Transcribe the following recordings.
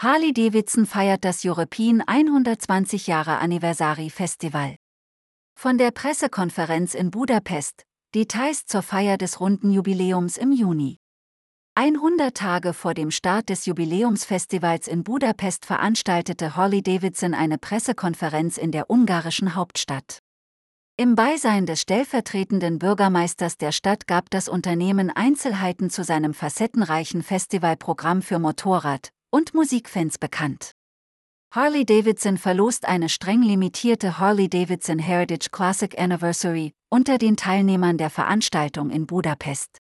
Harley-Davidson feiert das European 120 Jahre Anniversary Festival. Von der Pressekonferenz in Budapest, Details zur Feier des runden Jubiläums im Juni. 100 Tage vor dem Start des Jubiläumsfestivals in Budapest veranstaltete Harley-Davidson eine Pressekonferenz in der ungarischen Hauptstadt. Im Beisein des stellvertretenden Bürgermeisters der Stadt gab das Unternehmen Einzelheiten zu seinem facettenreichen Festivalprogramm für Motorrad- und Musikfans bekannt. Harley-Davidson verlost eine streng limitierte Harley-Davidson Heritage Classic Anniversary unter den Teilnehmern der Veranstaltung in Budapest.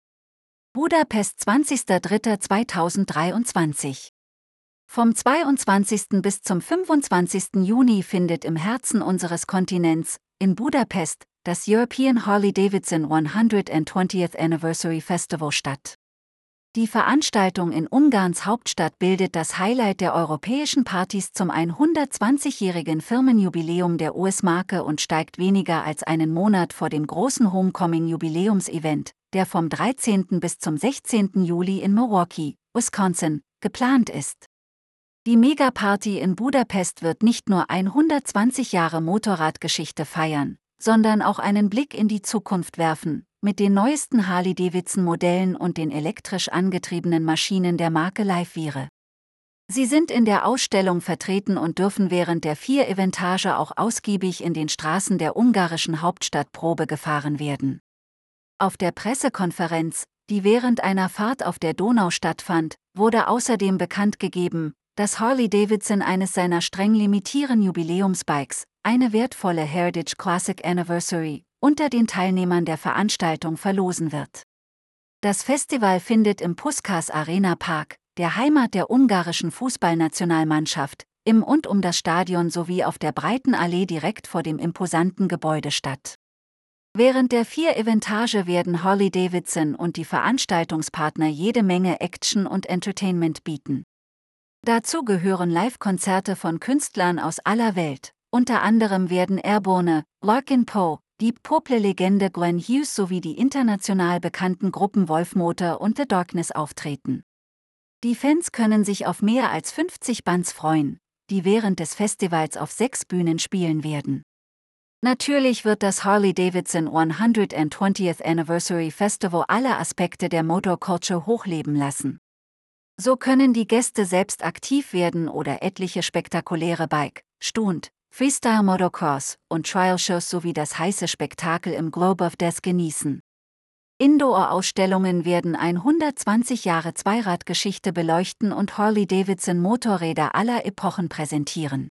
Budapest 20.03.2023 Vom 22. bis zum 25. Juni findet im Herzen unseres Kontinents in Budapest das European Harley-Davidson 120th Anniversary Festival statt. Die Veranstaltung in Ungarns Hauptstadt bildet das Highlight der europäischen Partys zum 120-jährigen Firmenjubiläum der US-Marke und steigt weniger als einen Monat vor dem großen Homecoming-Jubiläumsevent, der vom 13. bis zum 16. Juli in Milwaukee, Wisconsin, geplant ist. Die Megaparty in Budapest wird nicht nur 120 Jahre Motorradgeschichte feiern, sondern auch einen Blick in die Zukunft werfen, mit den neuesten Harley-Davidson-Modellen und den elektrisch angetriebenen Maschinen der Marke Livevire. Sie sind in der Ausstellung vertreten und dürfen während der vier Eventage auch ausgiebig in den Straßen der ungarischen Hauptstadt Probe gefahren werden. Auf der Pressekonferenz, die während einer Fahrt auf der Donau stattfand, wurde außerdem bekannt gegeben, dass Harley-Davidson eines seiner streng limitierten Jubiläumsbikes, eine wertvolle Heritage Classic Anniversary, unter den Teilnehmern der Veranstaltung verlosen wird. Das Festival findet im Puskas Arena Park, der Heimat der ungarischen Fußballnationalmannschaft, im und um das Stadion sowie auf der breiten Allee direkt vor dem imposanten Gebäude statt. Während der vier Eventage werden Harley Davidson und die Veranstaltungspartner jede Menge Action und Entertainment bieten. Dazu gehören Live-Konzerte von Künstlern aus aller Welt. Unter anderem werden Airborne, Larkin Poe, die Pople-Legende Gwen Hughes sowie die international bekannten Gruppen Wolfmotor und The Darkness auftreten. Die Fans können sich auf mehr als 50 Bands freuen, die während des Festivals auf sechs Bühnen spielen werden. Natürlich wird das Harley-Davidson 120th Anniversary Festival alle Aspekte der Motorculture hochleben lassen. So können die Gäste selbst aktiv werden oder etliche spektakuläre Bike, Stund, Freestyle Motocross und Trial-Shows sowie das heiße Spektakel im Globe of Death genießen. Indoor-Ausstellungen werden 120 Jahre Zweiradgeschichte beleuchten und Harley-Davidson Motorräder aller Epochen präsentieren.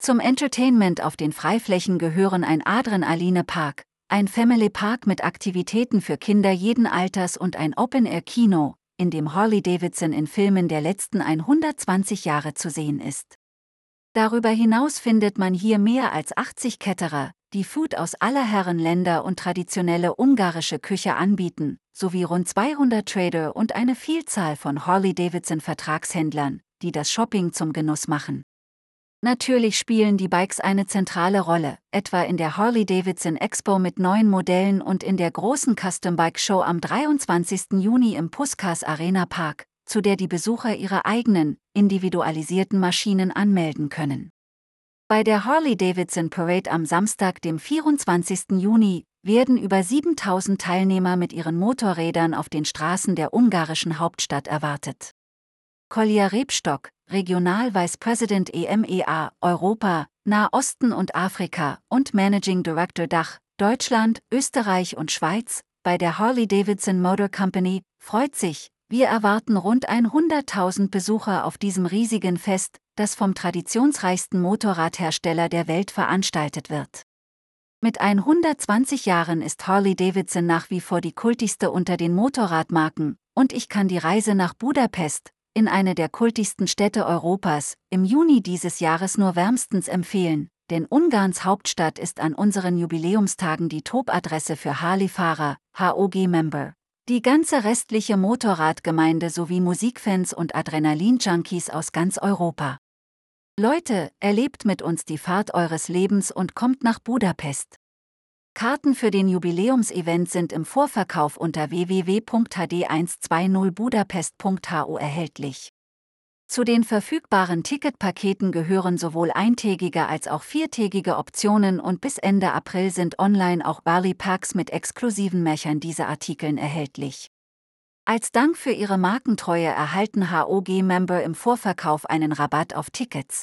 Zum Entertainment auf den Freiflächen gehören ein Adrenaline Park, ein Family Park mit Aktivitäten für Kinder jeden Alters und ein Open-Air-Kino, in dem Harley Davidson in Filmen der letzten 120 Jahre zu sehen ist. Darüber hinaus findet man hier mehr als 80 Ketterer, die Food aus aller Herren Länder und traditionelle ungarische Küche anbieten, sowie rund 200 Trader und eine Vielzahl von Harley Davidson Vertragshändlern, die das Shopping zum Genuss machen. Natürlich spielen die Bikes eine zentrale Rolle, etwa in der Harley-Davidson Expo mit neuen Modellen und in der großen Custom Bike Show am 23. Juni im Puskas Arena Park, zu der die Besucher ihre eigenen, individualisierten Maschinen anmelden können. Bei der Harley-Davidson Parade am Samstag, dem 24. Juni, werden über 7000 Teilnehmer mit ihren Motorrädern auf den Straßen der ungarischen Hauptstadt erwartet. Kolja Rebstock, Regional Vice President EMEA, Europa, Nahosten und Afrika und Managing Director Dach, Deutschland, Österreich und Schweiz, bei der Harley-Davidson Motor Company, freut sich, wir erwarten rund 100.000 Besucher auf diesem riesigen Fest, das vom traditionsreichsten Motorradhersteller der Welt veranstaltet wird. Mit 120 Jahren ist Harley-Davidson nach wie vor die kultigste unter den Motorradmarken, und ich kann die Reise nach Budapest, in eine der kultigsten Städte Europas, im Juni dieses Jahres nur wärmstens empfehlen, denn Ungarns Hauptstadt ist an unseren Jubiläumstagen die Top-Adresse für Harley-Fahrer, HOG-Member. Die ganze restliche Motorradgemeinde sowie Musikfans und Adrenalin-Junkies aus ganz Europa. Leute, erlebt mit uns die Fahrt eures Lebens und kommt nach Budapest. Karten für den Jubiläumsevent sind im Vorverkauf unter www.hd120budapest.hu erhältlich. Zu den verfügbaren Ticketpaketen gehören sowohl eintägige als auch viertägige Optionen und bis Ende April sind online auch Bali Packs mit exklusiven Märchen-Diese-Artikeln erhältlich. Als Dank für ihre Markentreue erhalten HOG-Member im Vorverkauf einen Rabatt auf Tickets.